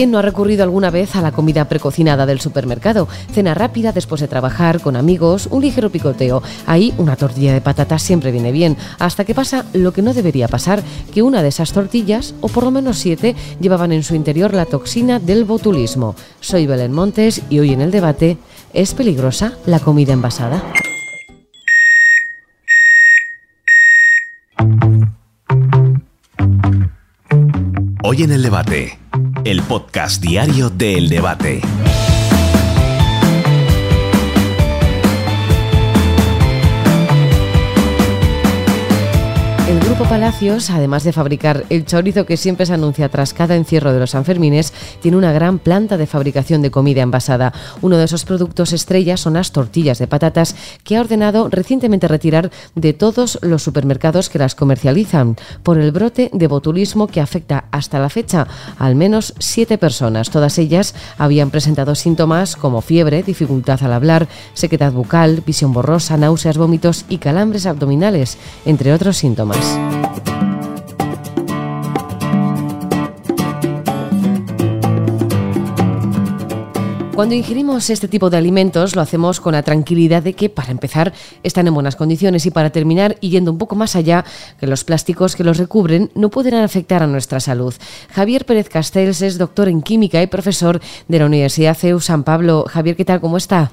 ¿Quién no ha recurrido alguna vez a la comida precocinada del supermercado? Cena rápida después de trabajar, con amigos, un ligero picoteo. Ahí una tortilla de patatas siempre viene bien, hasta que pasa lo que no debería pasar, que una de esas tortillas, o por lo menos siete, llevaban en su interior la toxina del botulismo. Soy Belén Montes y hoy en el debate, ¿es peligrosa la comida envasada? Hoy en el debate, el podcast diario de El Debate. El Grupo Palacios, además de fabricar el chorizo que siempre se anuncia tras cada encierro de los Sanfermines, tiene una gran planta de fabricación de comida envasada. Uno de esos productos estrellas son las tortillas de patatas que ha ordenado recientemente retirar de todos los supermercados que las comercializan por el brote de botulismo que afecta hasta la fecha a al menos siete personas. Todas ellas habían presentado síntomas como fiebre, dificultad al hablar, sequedad bucal, visión borrosa, náuseas, vómitos y calambres abdominales, entre otros síntomas. Cuando ingerimos este tipo de alimentos lo hacemos con la tranquilidad de que para empezar están en buenas condiciones y para terminar y yendo un poco más allá que los plásticos que los recubren no pueden afectar a nuestra salud. Javier Pérez Castells es doctor en química y profesor de la Universidad CEU San Pablo. Javier, ¿qué tal? ¿Cómo está?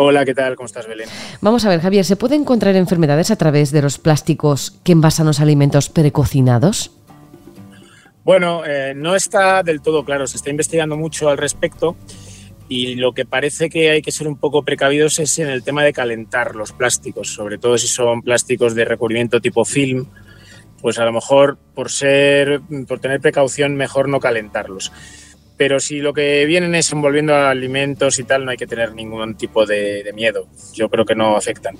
Hola, ¿qué tal? ¿Cómo estás, Belén? Vamos a ver, Javier, ¿se pueden encontrar enfermedades a través de los plásticos que envasan los alimentos precocinados? Bueno, eh, no está del todo claro, se está investigando mucho al respecto y lo que parece que hay que ser un poco precavidos es en el tema de calentar los plásticos, sobre todo si son plásticos de recubrimiento tipo film, pues a lo mejor por ser, por tener precaución, mejor no calentarlos pero si lo que vienen es envolviendo alimentos y tal, no hay que tener ningún tipo de, miedo. Yo creo que no afectan.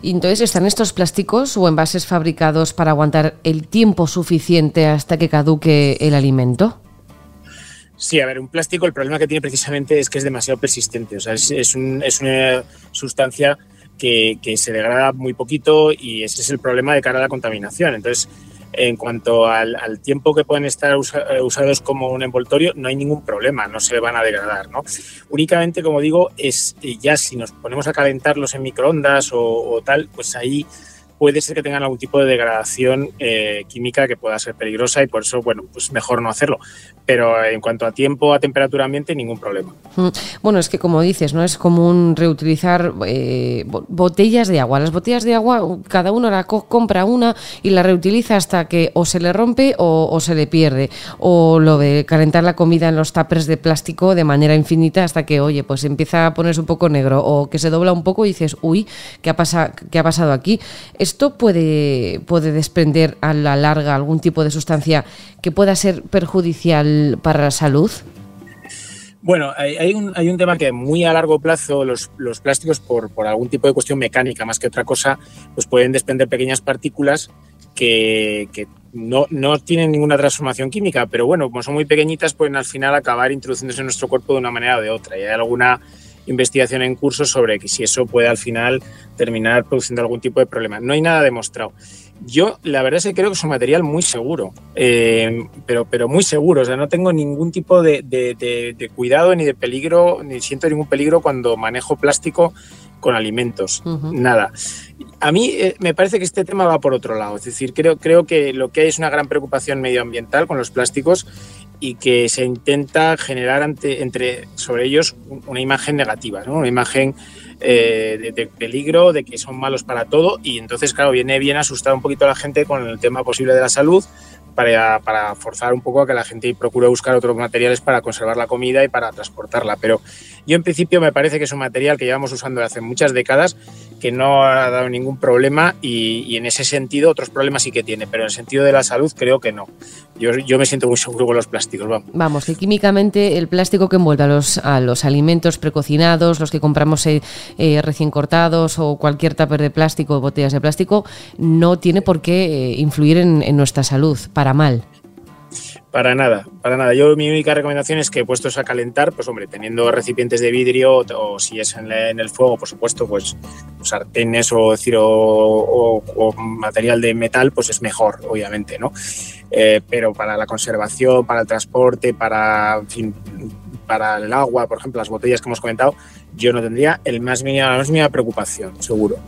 ¿Y entonces están estos plásticos o envases fabricados para aguantar el tiempo suficiente hasta que caduque el alimento? Sí, a ver, un plástico el problema que tiene precisamente es que es demasiado persistente. O sea, es, una sustancia que, que, se degrada muy poquito y ese es el problema de cara a la contaminación. Entonces, en cuanto al, tiempo que pueden estar eh, usados como un envoltorio, no hay ningún problema, no se van a degradar. ¿no? Únicamente, como digo, es eh, ya si nos ponemos a calentarlos en microondas o tal, pues ahí puede ser que tengan algún tipo de degradación eh, química que pueda ser peligrosa y por eso, bueno, pues mejor no hacerlo. Pero en cuanto a tiempo, a temperatura ambiente, ningún problema. Mm, bueno, es que como dices, ¿no? Es común reutilizar eh, botellas de agua. Las botellas de agua, cada uno la compra una y la reutiliza hasta que o se le rompe o, se le pierde. O lo de calentar la comida en los tapers de plástico de manera infinita hasta que, oye, pues empieza a ponerse un poco negro o que se dobla un poco y dices, uy, ¿qué ha, pasado qué ha pasado aquí? ¿Esto puede, puede desprender a la larga algún tipo de sustancia que pueda ser perjudicial para la salud? Bueno, hay, un, hay un tema que muy a largo plazo los, los plásticos, por, por, algún tipo de cuestión mecánica más que otra cosa, pues pueden desprender pequeñas partículas que, que no, no, tienen ninguna transformación química, pero bueno, como son muy pequeñitas, pueden al final acabar introduciéndose en nuestro cuerpo de una manera o de otra. Y hay alguna investigación en curso sobre si eso puede al final terminar produciendo algún tipo de problema. No hay nada demostrado. Yo la verdad es que creo que es un material muy seguro, eh, pero, pero muy seguro. O sea, no tengo ningún tipo de, de, cuidado ni de peligro, ni siento ningún peligro cuando manejo plástico con alimentos. Nada. A mí eh, me parece que este tema va por otro lado. Es decir, creo, creo que lo que hay es una gran preocupación medioambiental con los plásticos y que se intenta generar ante, entre, sobre ellos una imagen negativa, una imagen eh, de, peligro, de que son malos para todo y entonces, claro, viene bien asustar un poquito a la gente con el tema posible de la salud para, para, forzar un poco a que la gente procure buscar otros materiales para conservar la comida y para transportarla. Pero yo en principio me parece que es un material que llevamos usando hace muchas décadas, que no ha dado ningún problema y, en ese sentido otros problemas sí que tiene, pero en el sentido de la salud creo que no. Yo, yo me siento muy seguro con los plásticos. Vamos, vamos que químicamente el plástico que envuelve a los, a los alimentos precocinados, los que compramos eh, eh, recién cortados o cualquier tupper de plástico botellas de plástico, no tiene por qué eh, influir en nuestra salud para mal Para nada, para nada. Yo mi única recomendación es que puestos a calentar, pues hombre, teniendo recipientes de vidrio o, si es en, el fuego, por supuesto, pues sartenes o, decir, o, material de metal, pues es mejor, obviamente, ¿no? Eh, pero para la conservación, para el transporte, para, para el agua, por ejemplo, las botellas que hemos comentado, yo no tendría el más mínima, la más mínima preocupación, seguro.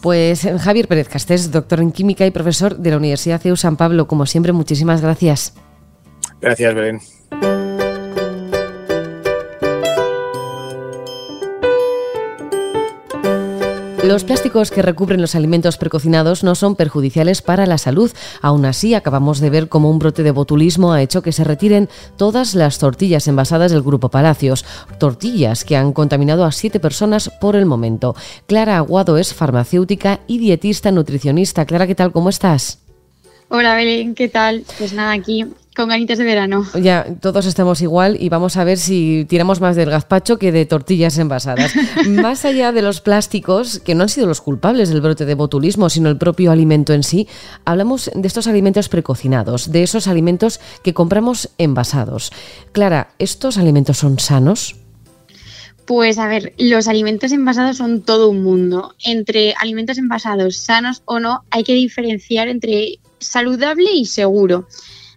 Pues Javier Pérez Castés, doctor en química y profesor de la Universidad CEU San Pablo, como siempre, muchísimas gracias. Gracias, Belén. Los plásticos que recubren los alimentos precocinados no son perjudiciales para la salud. Aún así, acabamos de ver cómo un brote de botulismo ha hecho que se retiren todas las tortillas envasadas del Grupo Palacios. Tortillas que han contaminado a siete personas por el momento. Clara Aguado es farmacéutica y dietista nutricionista. Clara, ¿qué tal? ¿Cómo estás? Hola Belén, ¿qué tal? Pues nada, aquí con ganitas de verano. Ya, todos estamos igual y vamos a ver si tiramos más del gazpacho que de tortillas envasadas. más allá de los plásticos, que no han sido los culpables del brote de botulismo, sino el propio alimento en sí, hablamos de estos alimentos precocinados, de esos alimentos que compramos envasados. Clara, ¿estos alimentos son sanos? Pues a ver, los alimentos envasados son todo un mundo. Entre alimentos envasados, sanos o no, hay que diferenciar entre saludable y seguro.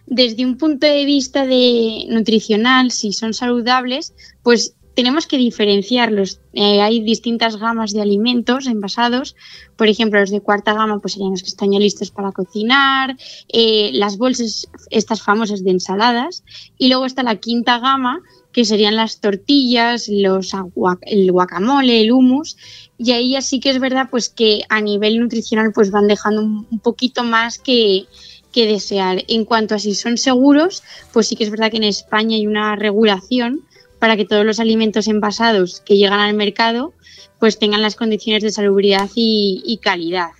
Desde un punto de vista de nutricional, si son saludables, pues tenemos que diferenciarlos. Eh, hay distintas gamas de alimentos envasados. Por ejemplo, los de cuarta gama pues serían los que están ya listos para cocinar, eh, las bolsas, estas famosas de ensaladas. Y luego está la quinta gama, que serían las tortillas, los el guacamole, el hummus. Y ahí sí que es verdad pues que a nivel nutricional pues van dejando un, poquito más que, que desear. En cuanto a si son seguros, pues sí que es verdad que en España hay una regulación para que todos los alimentos envasados que llegan al mercado pues tengan las condiciones de salubridad y, calidad.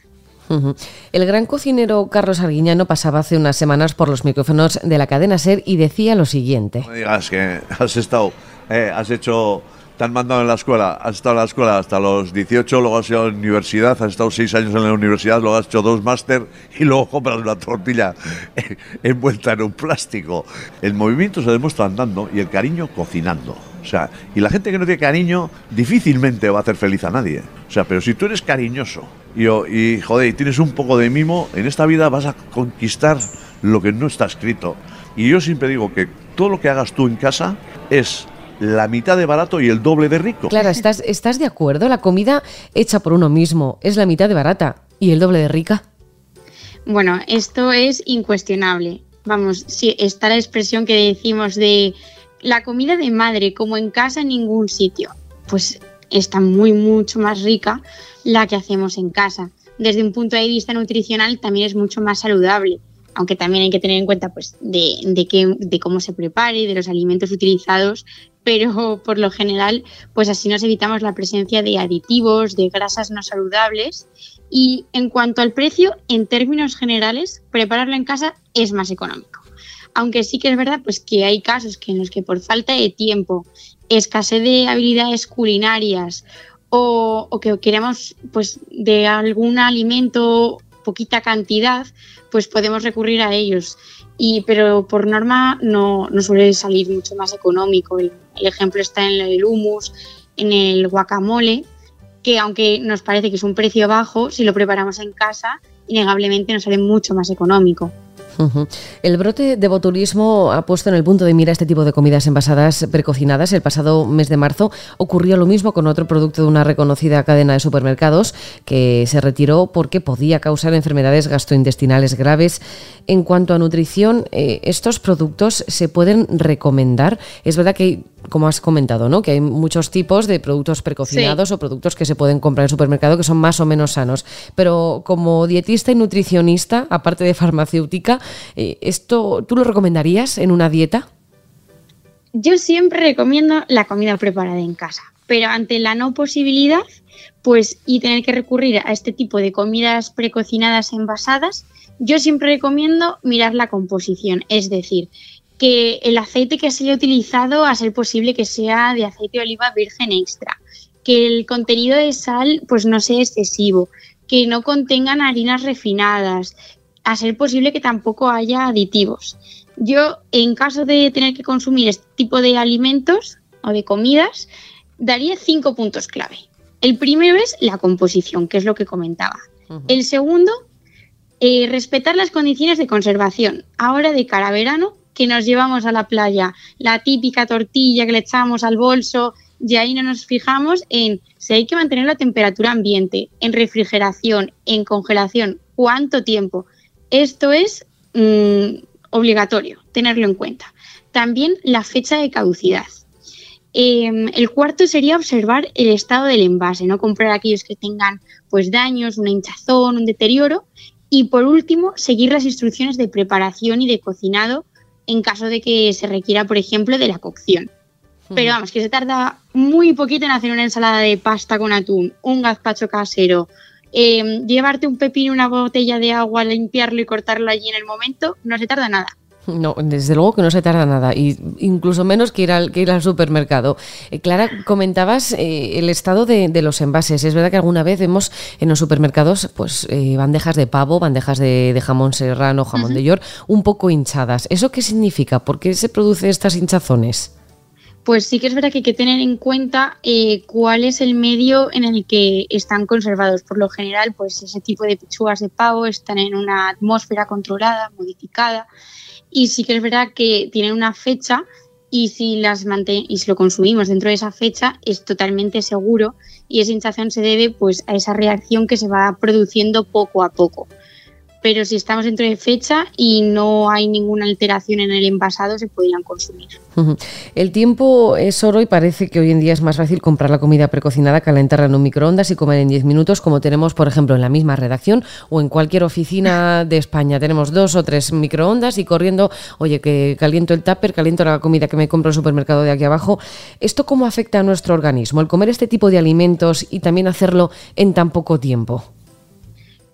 El gran cocinero Carlos Arguiñano pasaba hace unas semanas por los micrófonos de la cadena SER y decía lo siguiente. No me digas que has estado, eh, has hecho te han mandado en la escuela, has estado en la escuela hasta los 18, luego has ido a la universidad, has estado seis años en la universidad, luego has hecho dos máster y luego compras una tortilla envuelta en un plástico. El movimiento se demuestra andando y el cariño cocinando. O sea, y la gente que no tiene cariño difícilmente va a hacer feliz a nadie. O sea, pero si tú eres cariñoso y, y joder, y tienes un poco de mimo, en esta vida vas a conquistar lo que no está escrito. Y yo siempre digo que todo lo que hagas tú en casa es la mitad de barato y el doble de rico. Claro, ¿estás, ¿estás de acuerdo? La comida hecha por uno mismo es la mitad de barata y el doble de rica. Bueno, esto es incuestionable. Vamos, si está la expresión que decimos de la comida de madre como en casa en ningún sitio, pues está muy, mucho más rica la que hacemos en casa. Desde un punto de vista nutricional también es mucho más saludable aunque también hay que tener en cuenta pues, de, de, de cómo se prepare, de los alimentos utilizados, pero por lo general, pues así nos evitamos la presencia de aditivos, de grasas no saludables. Y en cuanto al precio, en términos generales, prepararlo en casa es más económico. Aunque sí que es verdad pues, que hay casos que en los que por falta de tiempo, escasez de habilidades culinarias o, que queremos pues, de algún alimento poquita cantidad, pues podemos recurrir a ellos. Y, pero por norma no, no suele salir mucho más económico. Ejemplo está en el humus, en el guacamole, que aunque nos parece que es un precio bajo, si lo preparamos en casa, innegablemente nos sale mucho más económico. El brote de botulismo ha puesto en el punto de mira este tipo de comidas envasadas precocinadas. El pasado mes de marzo ocurrió lo mismo con otro producto de una reconocida cadena de supermercados que se retiró porque podía causar enfermedades gastrointestinales graves. En cuanto a nutrición, eh, estos productos se pueden recomendar. Es verdad que como has comentado, ¿no? Que hay muchos tipos de productos precocinados o productos que se pueden comprar en el supermercado que son más o menos sanos. Pero como dietista y nutricionista, aparte de farmacéutica, eh, ¿esto tú lo recomendarías en una dieta? Yo siempre recomiendo la comida preparada en casa, pero ante la no posibilidad, pues y tener que recurrir a este tipo de comidas precocinadas envasadas, yo siempre recomiendo mirar la composición, es decir, que el aceite que se haya utilizado, a ser posible que sea de aceite de oliva virgen extra, que el contenido de sal pues no sea excesivo, que no contengan harinas refinadas, a ser posible que tampoco haya aditivos. Yo, en caso de tener que consumir este tipo de alimentos o de comidas, daría cinco puntos clave. El primero es la composición, que es lo que comentaba. El segundo, eh, respetar las condiciones de conservación. Ahora de cara a verano, que nos llevamos a la playa la típica tortilla que le echamos al bolso y ahí no nos fijamos en si hay que mantener la temperatura ambiente, en refrigeración, en congelación, cuánto tiempo. Esto es mm, obligatorio tenerlo en cuenta. También la fecha de caducidad. Em, el cuarto sería observar el estado del envase, no comprar aquellos que tengan pues daños, una hinchazón, un deterioro. Y por último, seguir las instrucciones de preparación y de cocinado en caso de que se requiera, por ejemplo, de la cocción. Pero vamos, que se tarda muy poquito en hacer una ensalada de pasta con atún, un gazpacho casero, em, llevarte un pepino, una botella de agua, limpiarlo y cortarlo allí en el momento, no se tarda nada. No, desde luego que no se tarda nada, y incluso menos que ir al, que ir al supermercado. Eh, Clara, comentabas eh, el estado de, los envases. Es verdad que alguna vez vemos en los supermercados pues eh, bandejas de pavo, bandejas de, jamón serrano, jamón de york, un poco hinchadas. ¿Eso qué significa? ¿Por qué se producen estas hinchazones? Pues sí que es verdad que hay que tener en cuenta cuál es el medio en el que están conservados. Por lo general, pues ese tipo de pechugas de pavo están en una atmósfera controlada, modificada y sí que es verdad que tienen una fecha y si, las y si lo consumimos dentro de esa fecha es totalmente seguro y esa hinchación se debe pues a esa reacción que se va produciendo poco a poco pero si estamos dentro de fecha y no hay ninguna alteración en el envasado, se podrían consumir. El tiempo es oro y parece que hoy en día es más fácil comprar la comida precocinada, calentarla en un microondas y comer en 10 minutos, como tenemos, por ejemplo, en la misma redacción o en cualquier oficina de España. Tenemos dos o tres microondas y corriendo, oye, que caliento el tupper, caliento la comida que me compro en el supermercado de aquí abajo. ¿Esto cómo afecta a nuestro organismo? El comer este tipo de alimentos y también hacerlo en tan poco tiempo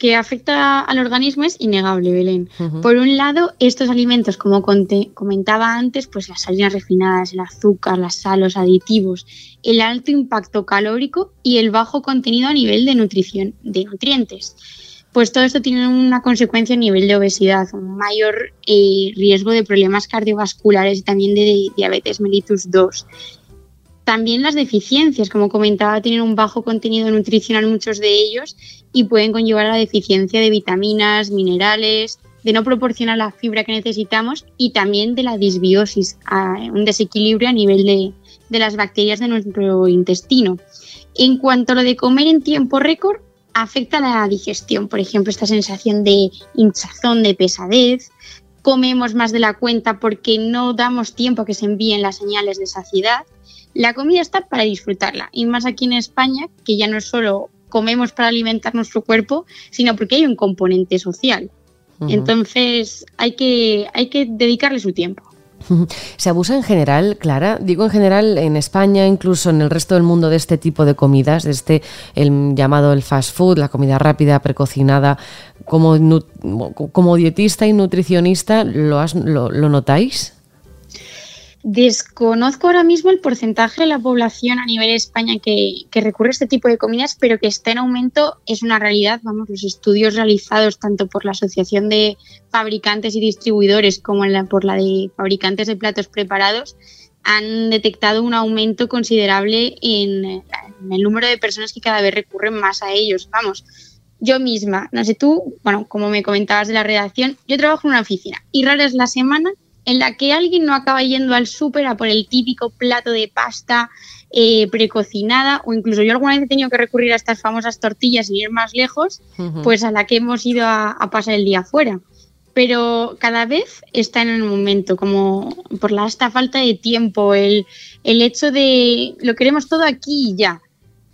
que afecta al organismo es innegable, Belén. Por un lado, estos alimentos, como comentaba antes, pues las harinas refinadas, el azúcar, la sal, los aditivos, el alto impacto calórico y el bajo contenido a nivel de nutrición, de nutrientes. Pues todo esto tiene una consecuencia a nivel de obesidad, un mayor eh, riesgo de problemas cardiovasculares y también de diabetes mellitus 2 también las deficiencias, como comentaba, tienen un bajo contenido nutricional muchos de ellos y pueden conllevar la deficiencia de vitaminas, minerales, de no proporcionar la fibra que necesitamos y también de la disbiosis, un desequilibrio a nivel de, de las bacterias de nuestro intestino. En cuanto a lo de comer en tiempo récord, afecta la digestión, por ejemplo, esta sensación de hinchazón, de pesadez, comemos más de la cuenta porque no damos tiempo a que se envíen las señales de saciedad la comida está para disfrutarla, y más aquí en España, que ya no solo comemos para alimentar nuestro cuerpo, sino porque hay un componente social. Entonces hay que, hay que dedicarle su tiempo. ¿Se abusa en general, Clara? Digo en general en España, incluso en el resto del mundo, de este tipo de comidas, de este el llamado el fast food, la comida rápida, precocinada. Como, como dietista y nutricionista, ¿lo, lo notáis? Desconozco ahora mismo el porcentaje de la población a nivel de España que, recurre a este tipo de comidas, pero que está en aumento es una realidad. Vamos, los estudios realizados tanto por la Asociación de Fabricantes y Distribuidores como por la de Fabricantes de Platos Preparados han detectado un aumento considerable en, el número de personas que cada vez recurren más a ellos. Vamos, yo misma, no sé tú, bueno, como me comentabas de la redacción, yo trabajo en una oficina y rara es la semana en la que alguien no acaba yendo al súper a por el típico plato de pasta eh, precocinada o incluso yo alguna vez he tenido que recurrir a estas famosas tortillas y ir más lejos, pues a la que hemos ido a, pasar el día afuera. Pero cada vez está en el momento, como por la esta falta de tiempo, el, el hecho de lo queremos todo aquí y ya.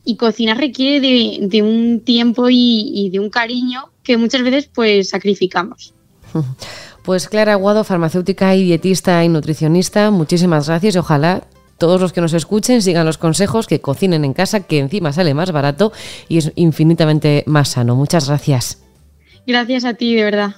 Y cocinar requiere de, un tiempo y, y de un cariño que muchas veces pues sacrificamos. Pues Clara Aguado, farmacéutica y dietista y nutricionista, muchísimas gracias y ojalá todos los que nos escuchen sigan los consejos, que cocinen en casa, que encima sale más barato y es infinitamente más sano. Muchas gracias. Gracias a ti, de verdad.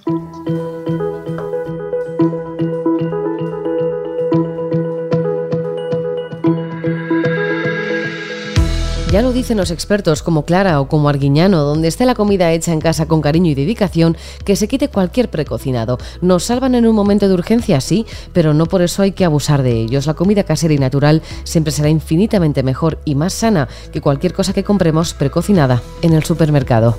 Ya lo dicen los expertos como Clara o como Arguiñano, donde esté la comida hecha en casa con cariño y dedicación, que se quite cualquier precocinado. Nos salvan en un momento de urgencia, sí, pero no por eso hay que abusar de ellos. La comida casera y natural siempre será infinitamente mejor y más sana que cualquier cosa que compremos precocinada en el supermercado.